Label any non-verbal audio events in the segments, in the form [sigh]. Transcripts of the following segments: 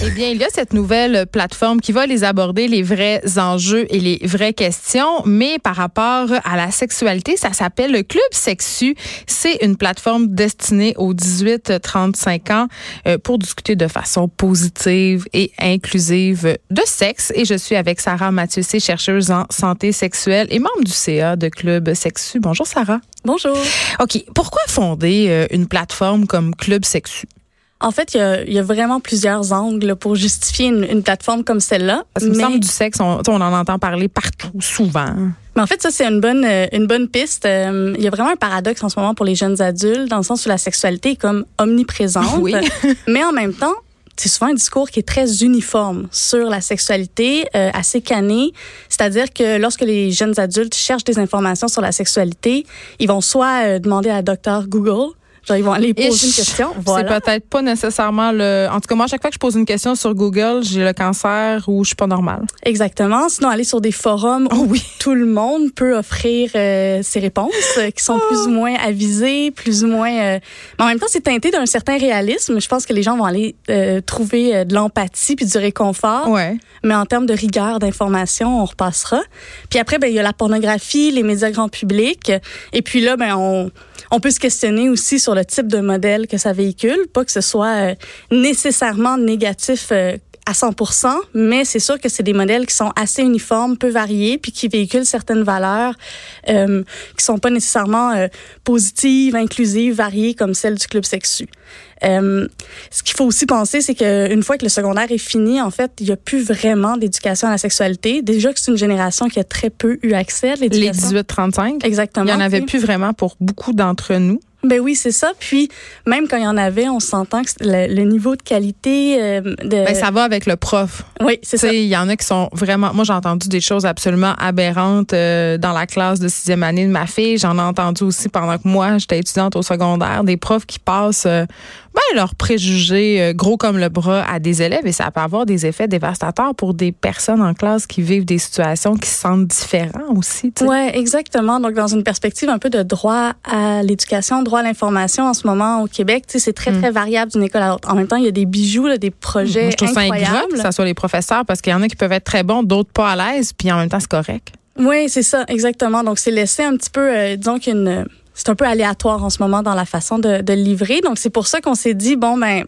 Eh bien, il y a cette nouvelle plateforme qui va les aborder, les vrais enjeux et les vraies questions, mais par rapport à la sexualité, ça s'appelle le Club Sexu. C'est une plateforme destinée aux 18-35 ans euh, pour discuter de façon positive et inclusive de sexe. Et je suis avec Sarah Mathieu, chercheuse en santé sexuelle et membre du CA de Club Sexu. Bonjour Sarah. Bonjour. OK. Pourquoi fonder euh, une plateforme comme Club Sexu? En fait, il y a, il y a vraiment plusieurs angles pour justifier une, une plateforme comme celle-là. Parce que me Mais- semble du sexe, on, on en entend parler partout, souvent. Mais en fait, ça, c'est une bonne, euh, une bonne piste. Euh, Il y a vraiment un paradoxe en ce moment pour les jeunes adultes, dans le sens où la sexualité est comme omniprésente. [laughs] Oui. [laughs] mais en même temps, c'est souvent un discours qui est très uniforme sur la sexualité, euh, assez cané. C'est-à-dire que lorsque les jeunes adultes cherchent des informations sur la sexualité, ils vont soit euh, demander à docteur Google, ils vont aller poser une question. Voilà. C'est peut-être pas nécessairement le. En tout cas, moi, à chaque fois que je pose une question sur Google, j'ai le cancer ou je suis pas normale. Exactement. Sinon, aller sur des forums Oh où tout le monde peut offrir euh, ses réponses, euh, qui sont plus ou moins avisées, plus ou moins. euh, Mais en même temps, c'est teinté d'un certain réalisme. Je pense que les gens vont aller trouver de l'empathie puis du réconfort. Ouais. Mais en termes de rigueur d'information, on repassera. Puis après, ben il y a la pornographie, les médias grand public. Et puis là, ben on on peut se questionner aussi sur le type de modèle que ça véhicule, pas que ce soit euh, nécessairement négatif euh, à 100%, mais c'est sûr que c'est des modèles qui sont assez uniformes, peu variés, puis qui véhiculent certaines valeurs euh, qui sont pas nécessairement euh, positives, inclusives, variées comme celles du club sexu. Euh, ce qu'il faut aussi penser, c'est qu'une fois que le secondaire est fini, en fait, il n'y a plus vraiment d'éducation à la sexualité. Déjà que c'est une génération qui a très peu eu accès à Les l'éducation. 18-35. Exactement. Il y en avait plus vraiment pour beaucoup d'entre nous. Ben oui, c'est ça. Puis même quand il y en avait, on s'entend que le, le niveau de qualité euh, de. Ben, ça va avec le prof. oui, c'est Tu ça. sais, il y en a qui sont vraiment. Moi, j'ai entendu des choses absolument aberrantes euh, dans la classe de sixième année de ma fille. J'en ai entendu aussi pendant que moi, j'étais étudiante au secondaire, des profs qui passent euh, ben, leurs préjugés gros comme le bras à des élèves et ça peut avoir des effets dévastateurs pour des personnes en classe qui vivent des situations qui se sentent différents aussi. Ouais, exactement. Donc, dans une perspective un peu de droit à l'éducation, droit à l'information en ce moment au Québec, tu sais, c'est très, très variable d'une école à l'autre. En même temps, il y a des bijoux, là, des projets Moi, je trouve ça incroyables. que ça soit les professeurs parce qu'il y en a qui peuvent être très bons, d'autres pas à l'aise, puis en même temps, c'est correct. Oui, c'est ça, exactement. Donc, c'est laissé un petit peu, euh, disons qu'une... C'est un peu aléatoire en ce moment dans la façon de, de livrer. Donc, c'est pour ça qu'on s'est dit, bon, ben,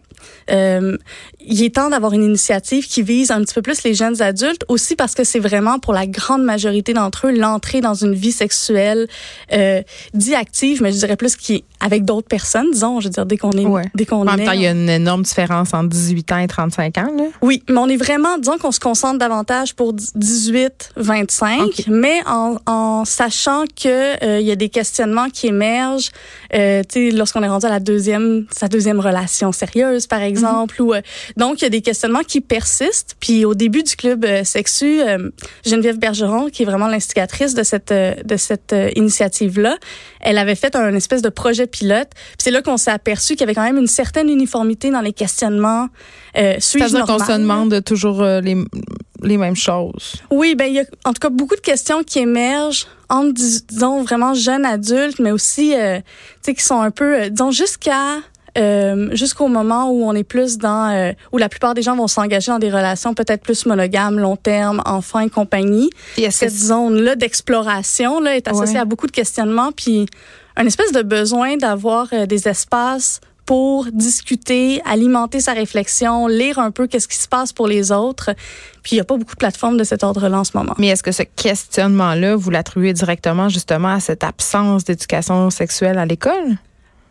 euh, il est temps d'avoir une initiative qui vise un petit peu plus les jeunes adultes, aussi parce que c'est vraiment pour la grande majorité d'entre eux l'entrée dans une vie sexuelle euh, dit active, mais je dirais plus qui avec d'autres personnes, disons, je veux dire, dès qu'on est, Ouais. dès qu'on En même est, temps, il y a une énorme différence entre 18 ans et 35 ans. Là. oui, mais on est vraiment, disons qu'on se concentre davantage pour 18-25, Ok. mais en, en sachant que euh, il y a des questionnements qui émergent, euh, tu sais, lorsqu'on est rendu à la deuxième, sa deuxième relation sérieuse, par exemple, ou euh, donc il y a des questionnements qui persistent. Puis au début du club euh, sexu, euh, Geneviève Bergeron, qui est vraiment l'instigatrice de cette euh, de cette euh, initiative là, elle avait fait un espèce de projet pilote. Puis c'est là qu'on s'est aperçu qu'il y avait quand même une certaine uniformité dans les questionnements. Euh, C'est-à-dire qu'on se demande toujours les, les mêmes choses. Oui, ben il y a en tout cas beaucoup de questions qui émergent entre dis- disons vraiment jeunes adultes, mais aussi euh, tu sais qui sont un peu euh, disons jusqu'à euh, jusqu'au moment où on est plus dans euh, où la plupart des gens vont s'engager dans des relations peut-être plus monogames, long terme, enfants et compagnie. Cette zone-là d'exploration là est associée Ouais. à beaucoup de questionnements, puis un espèce de besoin d'avoir euh, des espaces pour discuter, alimenter sa réflexion, lire un peu qu'est-ce qui se passe pour les autres. Puis il n'y a pas beaucoup de plateformes de cet ordre-là en ce moment. Mais est-ce que ce questionnement-là, vous l'attribuez directement justement à cette absence d'éducation sexuelle à l'école?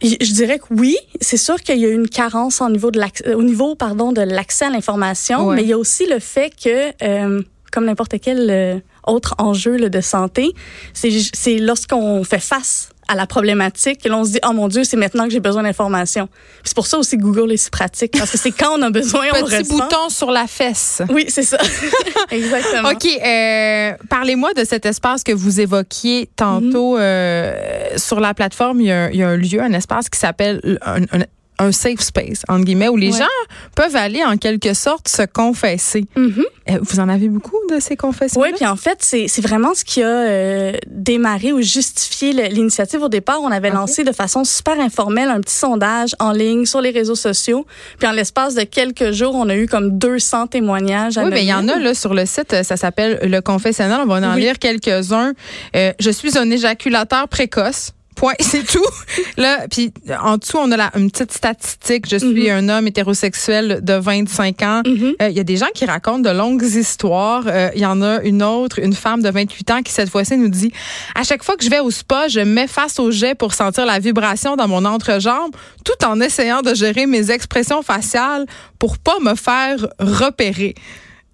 Je dirais que oui, c'est sûr qu'il y a une carence au niveau de l'acc- au niveau pardon de l'accès à l'information, Ouais. mais il y a aussi le fait que euh, comme n'importe quel euh, autre enjeu là, de santé, c'est lorsqu'on fait face à la problématique. Et là, on se dit, oh mon Dieu, c'est maintenant que j'ai besoin d'informations. C'est pour ça aussi que Google est si pratique, parce que c'est quand on a besoin, on Petit le ressent. bouton sur la fesse. Oui, c'est ça. [laughs] Exactement. OK. Euh, Parlez-moi de cet espace que vous évoquiez tantôt. Mhm. euh, sur la plateforme, il y, a, un- il y a un lieu, un espace qui s'appelle un, un- un safe space, entre guillemets, où les Ouais. gens peuvent aller en quelque sorte se confesser. Mhm. Euh, Vous en avez beaucoup de ces confessions? Oui, puis en fait, c'est vraiment ce qui a euh, démarré ou justifié l'initiative. Au départ, on avait lancé de façon super informelle un petit sondage en ligne sur les réseaux sociaux. Puis en l'espace de quelques jours, on a eu comme 200 témoignages. Oui, mais il y en a là sur le site, euh, ça s'appelle le confessionnal. On va en Oui. lire quelques-uns. Euh, je suis un éjaculateur précoce. Point, [laughs] c'est tout. Là, puis en dessous, on a la, une petite statistique. Je suis un homme hétérosexuel de 25 ans. Mhm. Euh, Il y a des gens qui racontent de longues histoires. Euh, Il y en a une autre, une femme de 28 ans qui cette fois-ci nous dit à chaque fois que je vais au spa, je me mets face au jet pour sentir la vibration dans mon entrejambe, tout en essayant de gérer mes expressions faciales pour pas me faire repérer.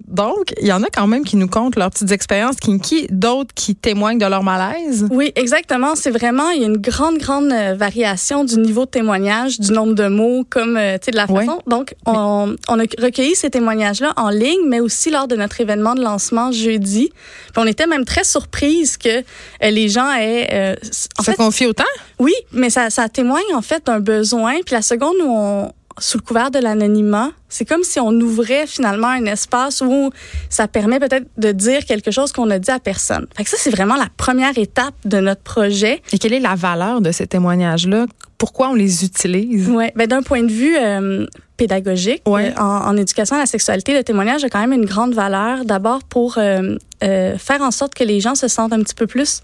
Donc, il y en a quand même qui nous comptent leurs petites expériences kinky, d'autres qui témoignent de leur malaise. Oui, exactement. C'est vraiment, il y a une grande, grande euh, variation du niveau de témoignage, du nombre de mots, comme, euh, tu sais, de la façon. Donc, on, on a recueilli ces témoignages-là en ligne, mais aussi lors de notre événement de lancement jeudi. Puis on était même très surprise que euh, les gens aient, euh, en fait, confie autant? oui, mais ça, ça témoigne en fait d'un besoin. Puis la seconde où on, sous le couvert de l'anonymat, c'est comme si on ouvrait finalement un espace où ça permet peut-être de dire quelque chose qu'on a dit à personne. Fait que ça, c'est vraiment la première étape de notre projet. Et quelle est la valeur de ces témoignages-là? Pourquoi on les utilise? Ouais, ben d'un point de vue euh, pédagogique, Ouais. euh, en, en éducation à la sexualité, le témoignage a quand même une grande valeur. D'abord pour euh, euh, faire en sorte que les gens se sentent un petit peu plus,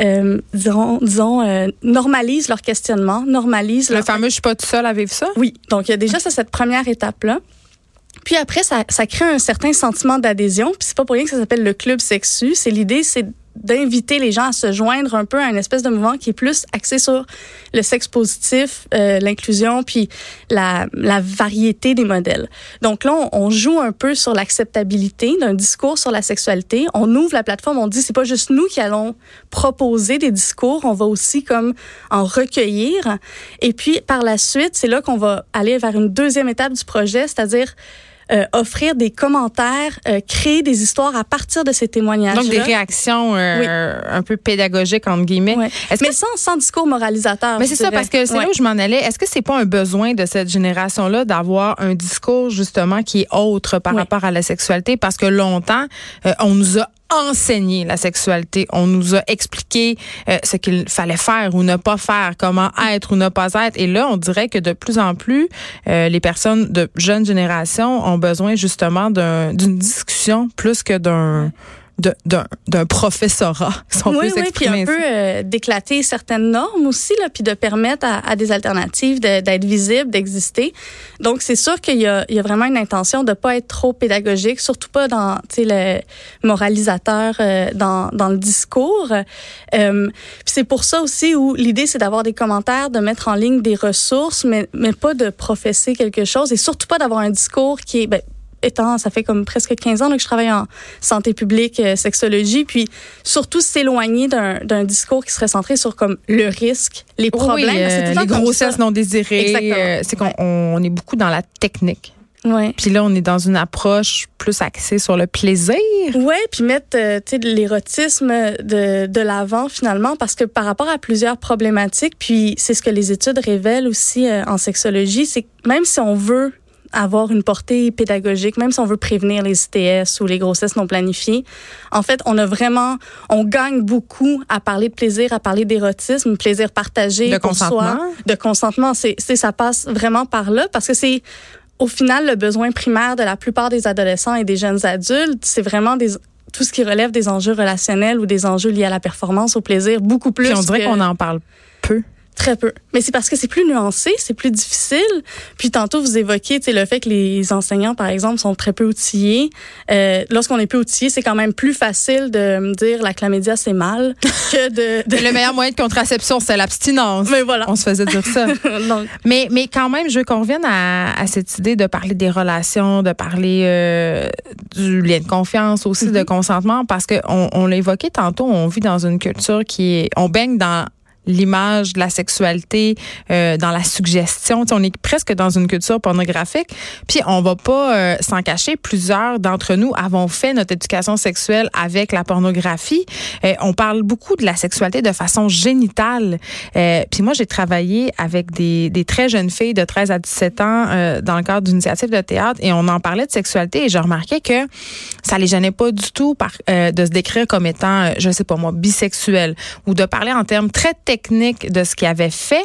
euh, disons, disons euh, normalisent leur questionnement, normalisent Le leur fameux je suis pas tout seul à vivre ça? Oui, donc il y a déjà ça, cette première étape-là. Puis après, ça, ça crée un certain sentiment d'adhésion. Puis c'est pas pour rien que ça s'appelle le club sexu. C'est l'idée, c'est d'inviter les gens à se joindre un peu à une espèce de mouvement qui est plus axé sur le sexe positif, euh, l'inclusion, puis la, variété des modèles. Donc là, on, on joue un peu sur l'acceptabilité d'un discours sur la sexualité. On ouvre la plateforme, on dit c'est pas juste nous qui allons proposer des discours, on va aussi comme en recueillir. Et puis par la suite, c'est là qu'on va aller vers une deuxième étape du projet, c'est-à-dire euh, offrir des commentaires, euh, créer des histoires à partir de ces témoignages. Donc, des réactions euh, un peu pédagogiques, entre guillemets. Ouais. Est-ce Mais que- sans, sans discours moralisateur. Mais c'est ça, parce que c'est là où je m'en allais. Est-ce que c'est pas un besoin de cette génération-là d'avoir un discours, justement, qui est autre par Oui. rapport à la sexualité? Parce que longtemps, euh, on nous a enseigné la sexualité. On nous a expliqué euh, ce qu'il fallait faire ou ne pas faire, comment être ou ne pas être. Et là, on dirait que de plus en plus, euh, les personnes de jeune génération ont besoin justement d'un- d'une discussion plus que d'un d'un d'un professorat, si on oui, peut oui, puis un peu euh, d'éclater certaines normes aussi, là, puis de permettre à, à des alternatives de- d'être visibles, d'exister. Donc, c'est sûr qu'il y a, il y a vraiment une intention de pas être trop pédagogique, surtout pas dans, tu sais, le moralisateur euh, dans, dans le discours. Euh, c'est pour ça aussi où l'idée, c'est d'avoir des commentaires, de mettre en ligne des ressources, mais, mais pas de professer quelque chose et surtout pas d'avoir un discours qui est, ben, étant, ça fait comme presque 15 ans là, que je travaille en santé publique, euh, sexologie, puis surtout s'éloigner d'un discours qui serait centré sur comme le risque, les problèmes. Oui, euh, les grossesses non désirées. Euh, c'est qu'on on est beaucoup dans la technique. Ouais. Puis là, on est dans une approche plus axée sur le plaisir. Ouais, puis mettre euh, de l'érotisme de, de l'avant finalement parce que par rapport à plusieurs problématiques, puis c'est ce que les études révèlent aussi euh, en sexologie, c'est que même si on veut avoir une portée pédagogique, même si on veut prévenir les ITS ou les grossesses non planifiées, en fait, on a vraiment, on gagne beaucoup à parler de plaisir, à parler d'érotisme, plaisir partagé De consentement. soi, de consentement. C'est, ça passe vraiment par là parce que c'est au final le besoin primaire de la plupart des adolescents et des jeunes adultes, c'est vraiment des tout ce qui relève des enjeux relationnels ou des enjeux liés à la performance, au plaisir, beaucoup plus. Puis on dirait qu'on en parle peu. Très peu. Mais c'est parce que c'est plus nuancé, c'est plus difficile. Puis tantôt, vous sais, le fait que les enseignants, par exemple, sont très peu outillés. Euh, Lorsqu'on est peu outillé, c'est quand même plus facile de me dire la chlamydia, c'est mal [laughs] que de... de... Le meilleur moyen de contraception, c'est l'abstinence. Mais voilà. On se faisait dire ça. [laughs] Donc, Mais, mais quand même, je veux qu'on revienne à, à cette idée de parler des relations, de parler euh, du lien de confiance, aussi de consentement, parce qu'on on l'a évoqué tantôt, on vit dans une culture qui est... On baigne dans l'image de la sexualité, euh, dans la suggestion. on est presque dans une culture pornographique. Puis on va pas euh, s'en cacher. Plusieurs d'entre nous avons fait notre éducation sexuelle avec la pornographie. Euh, on parle beaucoup de la sexualité de façon génitale. puis moi, j'ai travaillé avec des, des, très jeunes filles de 13 à 17 ans dans le cadre d'une initiative de théâtre et on en parlait de sexualité et je remarquais que ça les gênait pas du tout par, de se décrire comme étant, je sais pas moi, bisexuel ou de parler en termes très techniques de ce qu'ils avaient fait.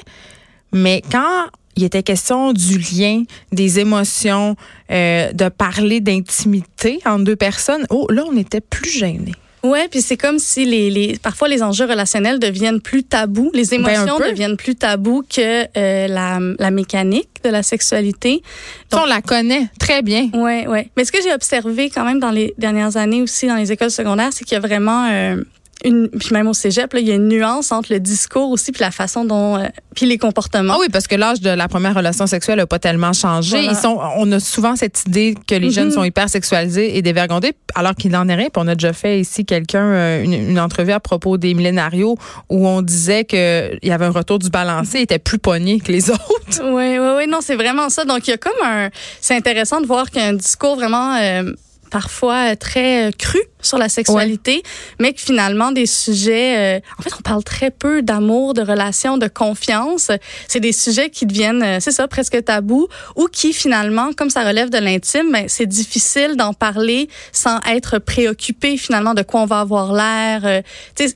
Mais quand il était question du lien, des émotions, euh, de parler d'intimité entre deux personnes, oh là, on était plus gênés. Ouais, puis c'est comme si les, les parfois les enjeux relationnels deviennent plus tabous, les ben, émotions deviennent plus tabous que euh, la, la mécanique de la sexualité. Donc, on la connaît très bien. Ouais, ouais. Mais ce que j'ai observé quand même dans les dernières années aussi dans les écoles secondaires, c'est qu'il y a vraiment euh, une, puis même au cégep, là, il y a une nuance entre le discours aussi puis la façon dont euh, puis les comportements. Ah oui, parce que l'âge de la première relation sexuelle a pas tellement changé. Ils sont, on a souvent cette idée que les jeunes mhm. sont hyper sexualisés et dévergondés, alors qu'il n'en est rien. Puis on a déjà fait ici quelqu'un euh, une, une, entrevue à propos des millénarios où on disait que il y avait un retour du balancé, il était plus pogné que les [laughs] autres. Oui, oui, oui, non, c'est vraiment ça. Donc il y a comme un, c'est intéressant de voir qu'il y a un discours vraiment euh, parfois très cru sur la sexualité, mais que finalement des sujets, euh, en fait, on parle très peu d'amour, de relations, de confiance. C'est des sujets qui deviennent, euh, c'est ça, presque tabous, ou qui finalement, comme ça relève de l'intime, ben, c'est difficile d'en parler sans être préoccupé finalement de quoi on va avoir l'air. Euh,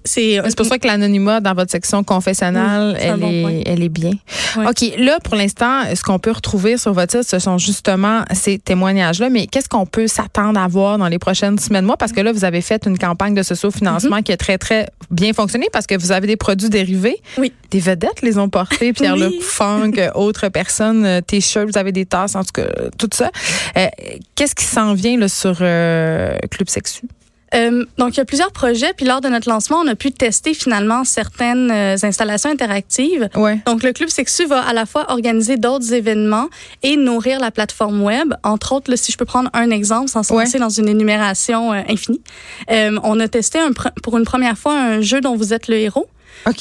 c'est pour ça que l'anonymat dans votre section confessionnelle, elle, est, elle est bien. Ok, là pour l'instant, ce qu'on peut retrouver sur votre site, ce sont justement ces témoignages-là. Mais qu'est-ce qu'on peut s'attendre à voir dans les prochaines semaines, mois Parce que là, vous avez fait une campagne de socio-financement mhm. qui a très, très bien fonctionné parce que vous avez des produits dérivés. Oui. Des vedettes les ont portés, [laughs] Pierre-Luc Funk, [laughs] autres personnes, euh, T-shirts, vous avez des tasses, en tout cas, tout ça. Euh, qu'est-ce qui s'en vient là, sur euh, Club Sexu? Euh, donc, il y a plusieurs projets. Puis lors de notre lancement, on a pu tester finalement certaines euh, installations interactives. Ouais. Donc, le Club Sexu va à la fois organiser d'autres événements et nourrir la plateforme web. Entre autres, là, si je peux prendre un exemple sans se lancer dans une énumération euh, infinie. On a testé un, pour une première fois un jeu dont vous êtes le héros.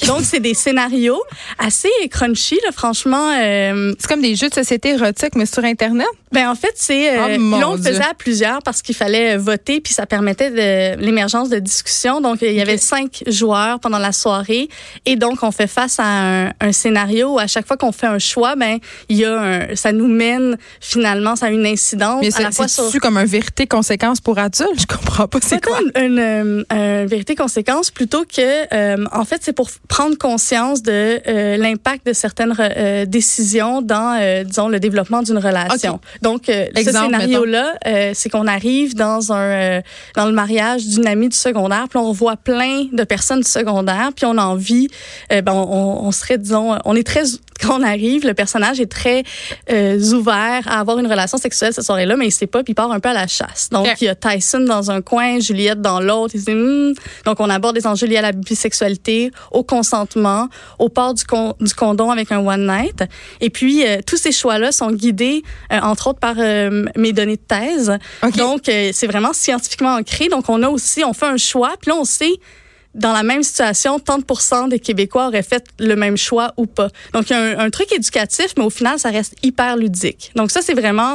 Donc, c'est des scénarios assez crunchy, là, franchement. Euh, c'est comme des jeux de société érotique, mais sur Internet? Ben, en fait, c'est. Euh, oh, on le faisait à plusieurs parce qu'il fallait voter, puis ça permettait de l'émergence de discussions. Donc, il y avait cinq joueurs pendant la soirée. Et donc, on fait face à un, scénario où à chaque fois qu'on fait un choix, ben, il y a un, ça nous mène finalement, ça a une incidence. Mais c'est sur... comme un vérité-conséquence pour adultes? Je comprends pas c'est quoi. Une, une, euh, vérité-conséquence plutôt que, euh, en fait, c'est pour prendre conscience de euh, l'impact de certaines euh, décisions dans, euh, disons, le développement d'une relation. Donc, ce scénario-là, c'est qu'on arrive dans un dans le mariage d'une amie du secondaire, puis on voit plein de personnes du secondaire, puis on a envie, ben, on, on, serait, disons, on est très quand on arrive, le personnage est très ouvert à avoir une relation sexuelle cette soirée-là, mais il sait pas, puis il part un peu à la chasse. Donc, il y a Tyson dans un coin, Juliette dans l'autre. Hmm. Donc, on aborde des enjeux liés à la bisexualité, au consentement, au port du, du condom avec un one night. Et puis, euh, tous ces choix-là sont guidés, euh, entre autres, par euh, mes données de thèse. Donc, c'est vraiment scientifiquement ancré. Donc, on a aussi, on fait un choix, puis là, on sait dans la même situation, tant de des Québécois auraient fait le même choix ou pas. Donc, il y a un, truc éducatif, mais au final, ça reste hyper ludique. Donc, ça, c'est vraiment,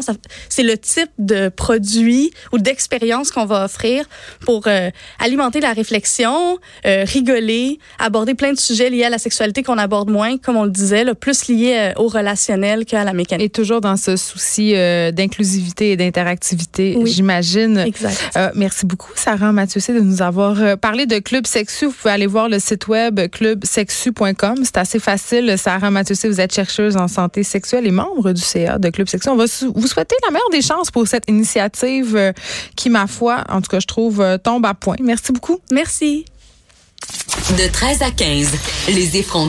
c'est le type de produit ou d'expérience qu'on va offrir pour euh, alimenter la réflexion, euh, rigoler, aborder plein de sujets liés à la sexualité qu'on aborde moins, comme on le disait, le plus liés euh, au relationnel qu'à la mécanique. Et toujours dans ce souci d'inclusivité et d'interactivité, j'imagine. Exact. merci beaucoup, Sarah Mathieu, de nous avoir parlé de Club Vous pouvez aller voir le site web clubsexu.com. C'est assez facile. Sarah Mathieu, vous êtes chercheuse en santé sexuelle et membre du CA de Club Sexu. On va vous souhaiter la meilleure des chances pour cette initiative euh, qui, ma foi, en tout cas, je trouve, euh, tombe à point. Merci beaucoup. Merci. De 13 à 15, les effrontés.